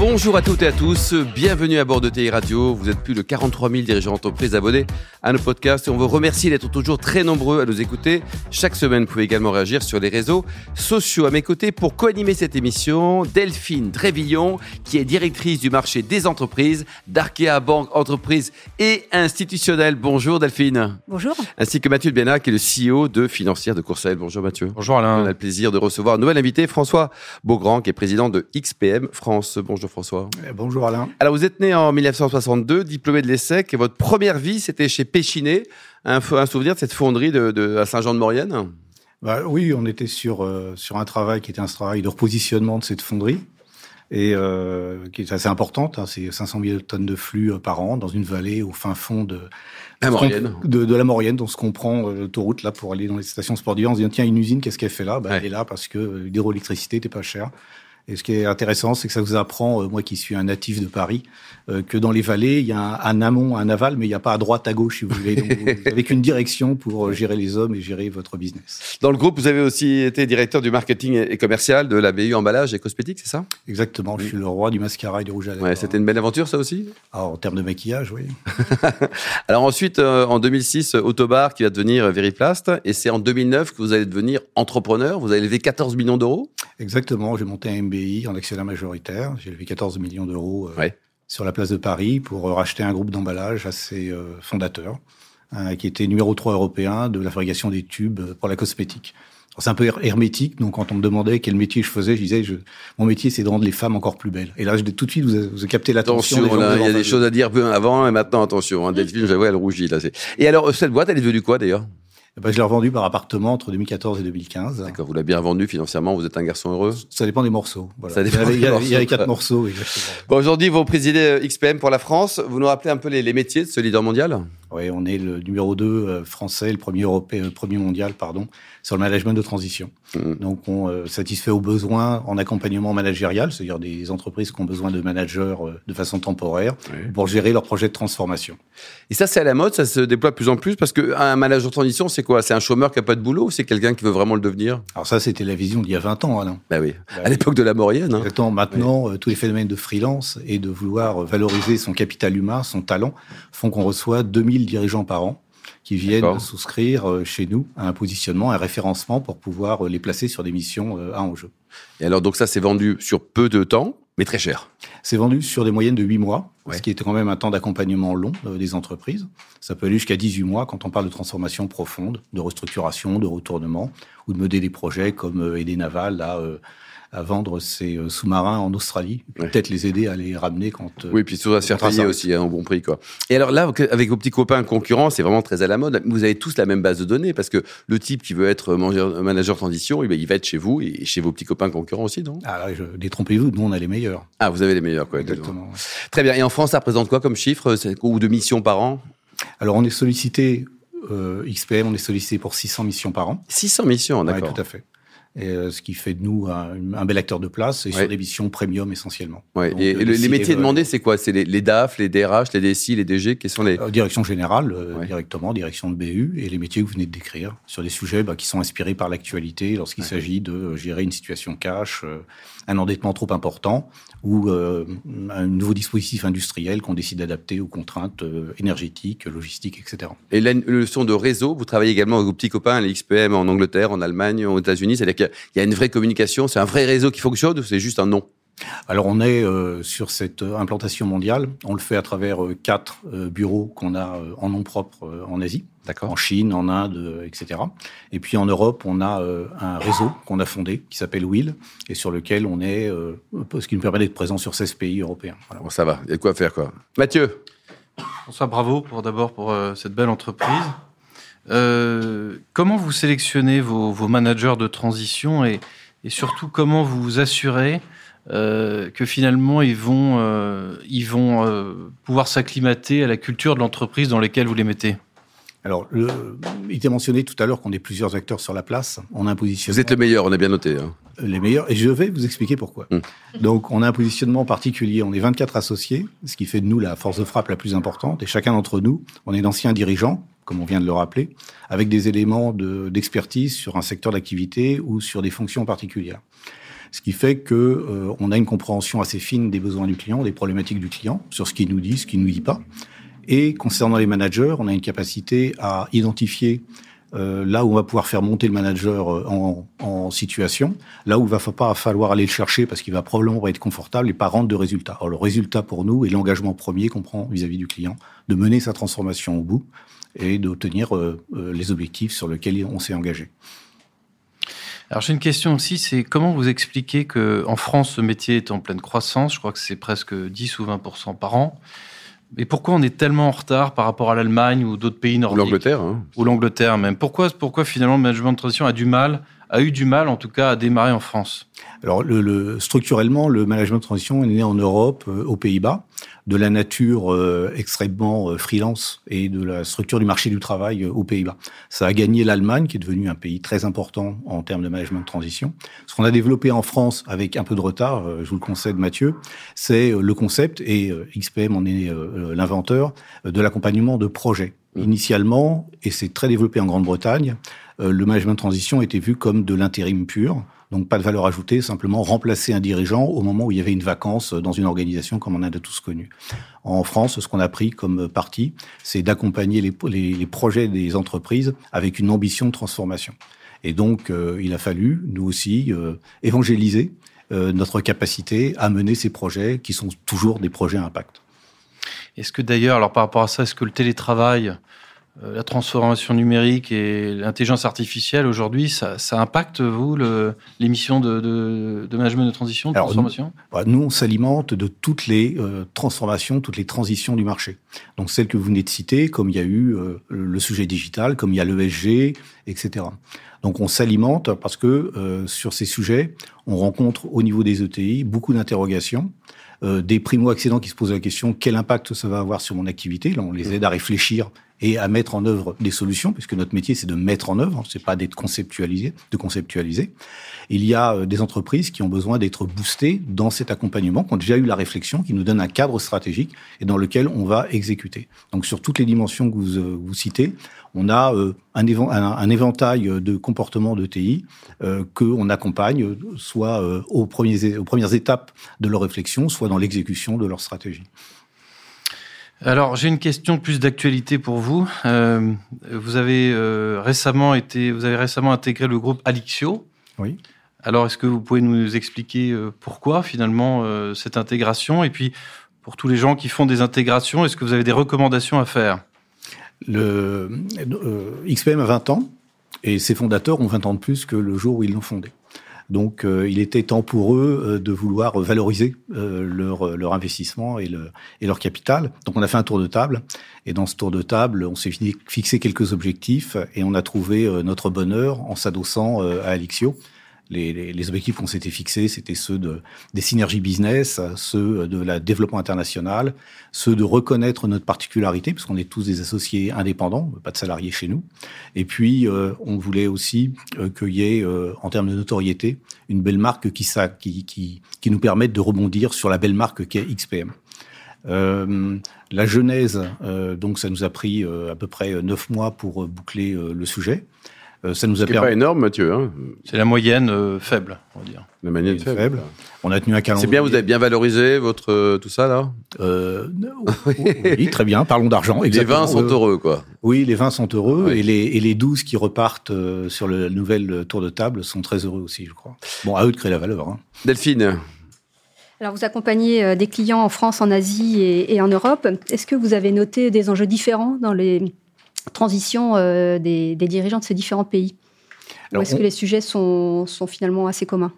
Bonjour à toutes et à tous, bienvenue à bord de TI Radio. Vous êtes plus de 43 000 dirigeants d'entreprise abonnés à nos podcasts et on vous remercie d'être toujours très nombreux à nous écouter. Chaque semaine, vous pouvez également réagir sur les réseaux sociaux. À mes côtés, pour co-animer cette émission, Delphine Drévillon, qui est directrice du marché des entreprises d'Arkea Banque Entreprises et Institutionnelle. Bonjour Delphine. Bonjour. Ainsi que Mathieu Bénat, qui est le CEO de Financière de Courcelles. Bonjour Mathieu. Bonjour Alain. On a le plaisir de recevoir un nouvel invité, François Beaugrand, qui est président de XPM France. Bonjour François. Eh, bonjour Alain. Alors vous êtes né en 1962, diplômé de l'ESSEC, et votre première vie c'était chez Péchinet. Un, un, souvenir de cette fonderie de, de à Saint-Jean-de-Maurienne? Bah, Oui, on était sur, euh, sur un travail qui était un travail de repositionnement de cette fonderie et euh, qui est assez importante. Hein, c'est 500 000 tonnes de flux euh, par an dans une vallée au fin fond de la Maurienne. De, de, la Maurienne, dont ce qu'on prend euh, l'autoroute là pour aller dans les stations sport d'hiver. On se dit tiens une usine, qu'est-ce qu'elle fait là? Bah, ouais. Elle est là parce que l'hydroélectricité n'était pas chère. Et ce qui est intéressant, c'est que ça vous apprend, euh, moi qui suis un natif de Paris, euh, que dans les vallées, il y a un, un amont, un aval, mais il n'y a pas à droite, à gauche, si vous voulez. Donc, vous n'avez qu'une direction pour euh, gérer les hommes et gérer votre business. Dans le groupe, vous avez aussi été directeur du marketing et commercial de la BU emballage et cosmétiques, c'est ça? Exactement. Oui. Je suis le roi du mascara et du rouge à lèvres. Ouais, C'était une belle aventure, ça aussi? Alors, En termes de maquillage, oui. Alors ensuite, en 2006, Autobar qui va devenir Veriplast. Et c'est en 2009 que vous allez devenir entrepreneur. Vous avez levé 14 millions d'euros Exactement. J'ai monté un MBI en actionnaire majoritaire. J'ai levé 14 millions d'euros euh, ouais. sur la place de Paris pour racheter un groupe d'emballage assez euh, fondateur, euh, qui était numéro 3 européen de la fabrication des tubes pour la cosmétique. C'est un peu hermétique, donc quand on me demandait quel métier je faisais, je disais je, mon métier c'est de rendre les femmes encore plus belles. Et là, je, tout de suite, vous avez, vous avez capté l'attention. Attention, il y a des choses à dire avant et maintenant, attention. Hein, Delphine, je vois, elle rougit là. Et alors, cette boîte, elle est devenue quoi d'ailleurs? Ben, je l'ai revendu par appartement entre 2014 et 2015. D'accord, vous l'avez bien vendu financièrement, vous êtes un garçon heureux? Ça dépend des morceaux. Voilà. Ça dépend il, y avait, il y avait quatre morceaux, exactement. Bon, Aujourd'hui, vous présidez XPM pour la France. Vous nous rappelez un peu les, les métiers de ce leader mondial? Oui, on est le numéro 2 français, le premier, européen, le premier mondial pardon, sur le management de transition. Mmh. Donc, on euh, satisfait aux besoins en accompagnement managérial, c'est-à-dire des entreprises qui ont besoin de managers euh, de façon temporaire oui. pour gérer leurs projets de transformation. Et ça, c'est à la mode, ça se déploie de plus en plus parce qu'un manager de transition, c'est quoi? C'est un chômeur qui n'a pas de boulot ou c'est quelqu'un qui veut vraiment le devenir? Alors ça, c'était la vision d'il y a 20 ans, Alain. Bah oui, bah, à l'époque de la Maurienne. Hein. Exactement. Maintenant, oui. euh, tous les phénomènes de freelance et de vouloir valoriser son capital humain, son talent, font qu'on reçoit 2000 dirigeants par an qui viennent souscrire euh, chez nous à un positionnement, un référencement pour pouvoir euh, les placer sur des missions à enjeu. Et alors, donc ça, c'est vendu sur peu de temps, mais très cher. C'est vendu sur des moyennes de 8 mois, ouais. ce qui est quand même un temps d'accompagnement long euh, des entreprises. Ça peut aller jusqu'à 18 mois quand on parle de transformation profonde, de restructuration, de retournement, ou de mener des projets comme euh, aider Naval à, euh, à vendre ses euh, sous-marins en Australie, ouais. peut-être les aider à les ramener quand... euh, Oui, puis surtout à se faire payer aussi à un bon prix. quoi. Et alors là, avec vos petits copains concurrents, c'est vraiment très à la mode. Vous avez tous la même base de données, parce que le type qui veut être manager transition, il va être chez vous et chez vos petits copains concurrents aussi, non? Ah je... détrompez-vous, nous on a les meilleurs. Ah, vous avez les meilleurs, quoi. Exactement. Ouais. Très bien. Et en France, ça représente quoi comme chiffre ou de missions par an? Alors on est sollicité, euh, XPM, on est sollicité pour 600 missions par an. 600 missions, d'accord. Oui, tout à fait. Et euh, ce qui fait de nous un, un bel acteur de place et ouais. sur des missions premium essentiellement. Ouais. Donc, et, et les métiers demandés, c'est quoi? C'est les, les, DAF, les DRH, les DSI, les DG Quels sont les euh, Direction générale, euh, ouais. directement, direction de BU et les métiers que vous venez de décrire sur des sujets bah, qui sont inspirés par l'actualité lorsqu'il s'agit de euh, gérer une situation cash, euh, un endettement trop important ou euh, un nouveau dispositif industriel qu'on décide d'adapter aux contraintes énergétiques, logistiques, etc. Et la leçon de réseau, vous travaillez également avec vos petits copains, les XPM en Angleterre, en Allemagne, aux États-Unis, c'est-à-dire qu'il y a une vraie communication, c'est un vrai réseau qui fonctionne ou c'est juste un nom alors on est euh, sur cette implantation mondiale. On le fait à travers euh, quatre euh, bureaux qu'on a euh, en nom propre euh, en Asie, en Chine, en Inde, euh, etc. Et puis en Europe, on a un réseau qu'on a fondé qui s'appelle Will et sur lequel on est, ce qui nous permet d'être présent sur 16 pays européens. Voilà. Bon, ça va, il y a quoi faire quoi? Mathieu? Bonsoir, bravo pour d'abord pour cette belle entreprise. Euh, comment vous sélectionnez vos, vos, managers de transition et, et, surtout comment vous vous assurez euh, que finalement ils vont, euh, ils vont euh, pouvoir s'acclimater à la culture de l'entreprise dans laquelle vous les mettez? Alors, le, il était mentionné tout à l'heure qu'on est plusieurs acteurs sur la place. On a un positionnement. Vous êtes le meilleur, on a bien noté. Hein. Les meilleurs, et je vais vous expliquer pourquoi. Hum. Donc, on a un positionnement particulier. On est 24 associés, ce qui fait de nous la force de frappe la plus importante. Et chacun d'entre nous, on est d'anciens dirigeants, comme on vient de le rappeler, avec des éléments d'expertise sur un secteur d'activité ou sur des fonctions particulières. Ce qui fait que euh, on a une compréhension assez fine des besoins du client, des problématiques du client, sur ce qu'il nous dit, ce qu'il nous dit pas. Et concernant les managers, on a une capacité à identifier euh, là où on va pouvoir faire monter le manager euh, en, situation, là où il va pas falloir aller le chercher parce qu'il va probablement être confortable et pas rendre de résultats. Alors le résultat pour nous est l'engagement premier qu'on prend vis-à-vis du client, de mener sa transformation au bout et d'obtenir euh, les objectifs sur lesquels on s'est engagé. Alors j'ai une question aussi, c'est comment vous expliquez que en France ce métier est en pleine croissance, je crois que c'est presque 10 ou 20 par an. Mais pourquoi on est tellement en retard par rapport à l'Allemagne ou d'autres pays nordiques? L'Angleterre. Hein. Ou l'Angleterre même. Pourquoi, pourquoi finalement le management de transition a du mal a eu du mal, en tout cas, à démarrer en France Alors, le, le, structurellement, le management de transition est né en Europe, euh, aux Pays-Bas, de la nature euh, extrêmement euh, freelance et de la structure du marché du travail aux Pays-Bas. Ça a gagné l'Allemagne, qui est devenu un pays très important en termes de management de transition. Ce qu'on a développé en France, avec un peu de retard, je vous le concède, Mathieu, c'est le concept, et XPM en est l'inventeur, de l'accompagnement de projets. Mmh. Initialement, et c'est très développé en Grande-Bretagne, euh, le management de transition était vu comme de l'intérim pur. Donc pas de valeur ajoutée, simplement remplacer un dirigeant au moment où il y avait une vacance dans une organisation comme on a de tous connu. En France, ce qu'on a pris comme parti, c'est d'accompagner les, projets des entreprises avec une ambition de transformation. Et donc, euh, il a fallu, nous aussi, euh, évangéliser notre capacité à mener ces projets qui sont toujours des projets à impact. Est-ce que d'ailleurs, alors par rapport à ça, est-ce que le télétravail euh, la transformation numérique et l'intelligence artificielle aujourd'hui, ça, ça, impacte, vous, l'émission de, de, de, management de transition, de transformation? nous, bah, nous, on s'alimente de toutes les euh, transformations, toutes les transitions du marché. Donc celles que vous venez de citer, comme il y a eu euh, le sujet digital, comme il y a l'ESG, etc. Donc on s'alimente parce que sur ces sujets, on rencontre au niveau des ETI beaucoup d'interrogations. des primo-accédants qui se posent la question quel impact ça va avoir sur mon activité? Là, on les aide à réfléchir et à mettre en œuvre des solutions, puisque notre métier c'est de mettre en œuvre, c'est pas d'être conceptualisé, de conceptualiser. Il y a euh, des entreprises qui ont besoin d'être boostées dans cet accompagnement, qui ont déjà eu la réflexion, qui nous donne un cadre stratégique et dans lequel on va exécuter. Donc sur toutes les dimensions que vous, euh, vous citez, on a euh, un, un, éventail de comportements de TI euh, qu'on accompagne, soit aux, premiers, aux premières étapes de leur réflexion, soit dans l'exécution de leur stratégie. Alors, j'ai une question plus d'actualité pour vous. Euh, vous avez euh, récemment été, vous avez récemment intégré le groupe Alixio. Oui. Alors, est-ce que vous pouvez nous expliquer euh, pourquoi finalement euh, cette intégration? Et puis, pour tous les gens qui font des intégrations, est-ce que vous avez des recommandations à faire? Le XPM a 20 ans et ses fondateurs ont 20 ans de plus que le jour où ils l'ont fondé. Donc, euh, il était temps pour eux euh, de vouloir valoriser euh, leur, leur investissement et, le, et leur capital. Donc, on a fait un tour de table. Et dans ce tour de table, on s'est fixé quelques objectifs et on a trouvé notre bonheur en s'adossant à Alixio les, les, objectifs qu'on s'était fixés, c'était ceux de, des synergies business, ceux de la développement international, ceux de reconnaître notre particularité, puisqu'on est tous des associés indépendants, pas de salariés chez nous. Et puis, euh, on voulait aussi euh, qu'il y ait, euh, en termes de notoriété, une belle marque qui, qui, qui, qui nous permette de rebondir sur la belle marque qu'est XPM. Euh, la genèse, euh, donc ça nous a pris à peu près neuf mois pour boucler le sujet. Euh, ça nous a permis. pas énorme, Mathieu. Hein c'est la moyenne euh, faible, on va dire. La moyenne faible. On a tenu un calendrier. C'est bien, vous avez bien valorisé votre euh, tout ça là. Euh, oui, très bien. Parlons d'argent. Les vins sont heureux, quoi. Oui, les vins sont heureux et les et les 12 qui repartent sur le nouvel tour de table sont très heureux aussi, je crois. Bon, à eux de créer la valeur. Hein. Delphine. Alors, vous accompagnez des clients en France, en Asie et, et en Europe. Est-ce que vous avez noté des enjeux différents dans les transition euh, des, dirigeants de ces différents pays Ou est-ce que les sujets sont, sont finalement assez communs?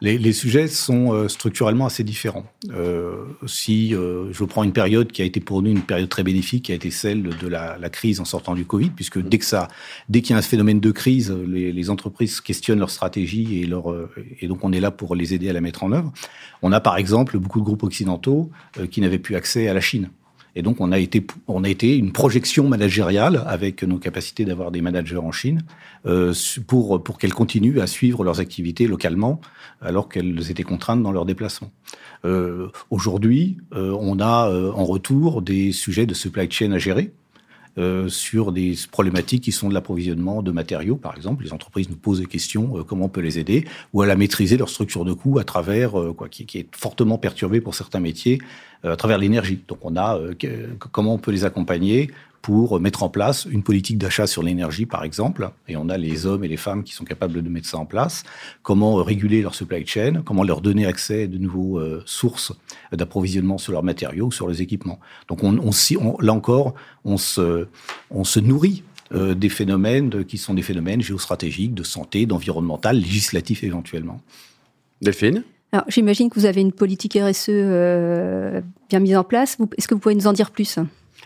Les, sujets sont euh, structurellement assez différents. Euh, si je prends une période qui a été pour nous une période très bénéfique, qui a été celle de la, crise en sortant du Covid, puisque dès que ça, dès qu'il y a un phénomène de crise, les, entreprises questionnent leur stratégie et leur, et donc on est là pour les aider à la mettre en œuvre. On a par exemple beaucoup de groupes occidentaux qui n'avaient plus accès à la Chine Et donc, on a été, on a été une projection managériale avec nos capacités d'avoir des managers en Chine euh, pour, pour qu'elles continuent à suivre leurs activités localement alors qu'elles étaient contraintes dans leurs déplacements. Euh, Aujourd'hui, euh, on a euh, en retour des sujets de supply chain à gérer. Euh, sur des problématiques qui sont de l'approvisionnement de matériaux, par exemple. Les entreprises nous posent des questions, euh, comment on peut les aider, ou à la maîtriser leur structure de coûts à travers, euh, quoi, qui, qui, est fortement perturbée pour certains métiers, à travers l'énergie. Donc on a comment on peut les accompagner pour mettre en place une politique d'achat sur l'énergie, par exemple, et on a les hommes et les femmes qui sont capables de mettre ça en place, comment réguler leur supply chain, comment leur donner accès à de nouveaux euh, sources d'approvisionnement sur leurs matériaux, sur les équipements. Donc on, on, on, là encore, on se, on se nourrit euh, des phénomènes qui sont des phénomènes géostratégiques, de santé, d'environnemental, législatifs éventuellement. Delphine? Alors, j'imagine que vous avez une politique RSE euh, bien mise en place. Est-ce que vous pouvez nous en dire plus?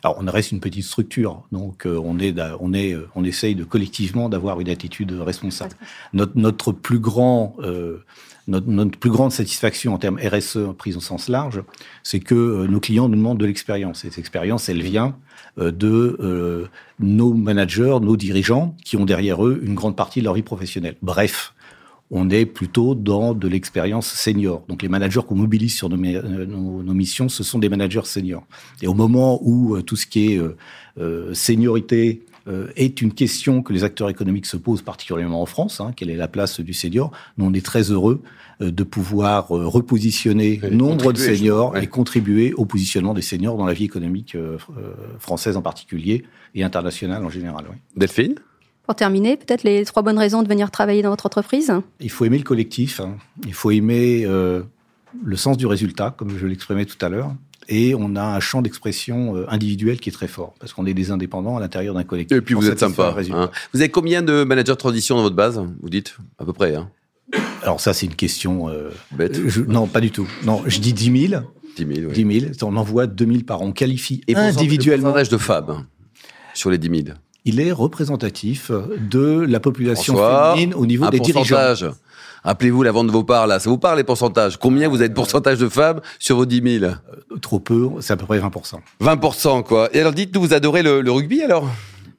Alors, on reste une petite structure, donc euh, on est, on est, euh, on essaye de collectivement d'avoir une attitude responsable. Notre, notre plus grand, euh, notre, notre, plus grande satisfaction en termes RSE prise au sens large, c'est que euh, nos clients nous demandent de l'expérience. Et cette expérience, elle vient euh, de nos managers, nos dirigeants, qui ont derrière eux une grande partie de leur vie professionnelle. Bref, on est plutôt dans de l'expérience senior. Donc les managers qu'on mobilise sur nos, nos, nos, missions, ce sont des managers seniors. Et au moment où euh, tout ce qui est euh, euh seniorité euh, est une question que les acteurs économiques se posent particulièrement en France, hein, quelle est la place du senior, nous on est très heureux de pouvoir repositionner et nombre de seniors ouais. et contribuer au positionnement des seniors dans la vie économique française en particulier et internationale en général. Oui. Delphine? Pour terminer, peut-être les trois bonnes raisons de venir travailler dans votre entreprise Il faut aimer le collectif, hein. il faut aimer euh, le sens du résultat, comme je l'exprimais tout à l'heure. Et on a un champ d'expression euh, individuel qui est très fort, parce qu'on est des indépendants à l'intérieur d'un collectif. Et puis vous êtes sympa. Hein. Vous avez combien de managers de transition dans votre base Vous dites à peu près hein? Alors ça, c'est une question... Euh, Bête. Je, non, pas du tout. Non, je dis 10 000. 10 000, oui. 10 000. On envoie 2 000 par an. On qualifie Et individuellement... le pourcentage de femmes sur les 10 000 il est représentatif de la population François, féminine au niveau des pourcentage. dirigeants. Appelez-vous la vente de vos parts là, ça vous parle les pourcentages? Combien vous avez de pourcentage de femmes sur vos 10 000 euh, Trop peu, c'est à peu près 20% 20% quoi. Et alors dites-nous, vous adorez le, le rugby alors?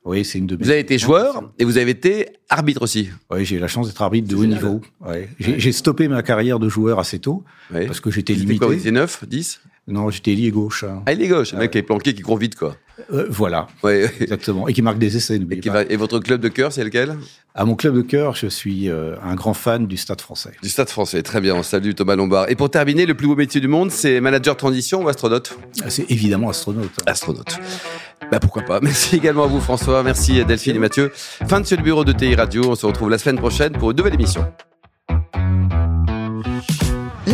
Oui, c'est une de mes. Vous avez été joueur et vous avez été arbitre aussi. Oui, j'ai eu la chance d'être arbitre de haut niveau. Ouais. J'ai stoppé ma carrière de joueur assez tôt parce que j'étais limité. Quoi, vous étiez 9, 10 Non, j'étais ailier gauche. Hein. Ah, ailier gauche, le mec qui est planqué, qui court vite, quoi. Euh, voilà, ouais. exactement. Et qui marque des essais. Et, va... et, votre club de cœur, c'est lequel? À mon club de cœur, je suis euh, un grand fan du Stade français. Du Stade français, très bien. Salut Thomas Lombard. Et pour terminer, le plus beau métier du monde, c'est manager transition ou astronaute? C'est évidemment astronaute. Astronaute. Bah pourquoi pas. Merci également à vous François, merci Delphine et Mathieu. Fin de ce bureau de TI Radio. On se retrouve la semaine prochaine pour une nouvelle émission.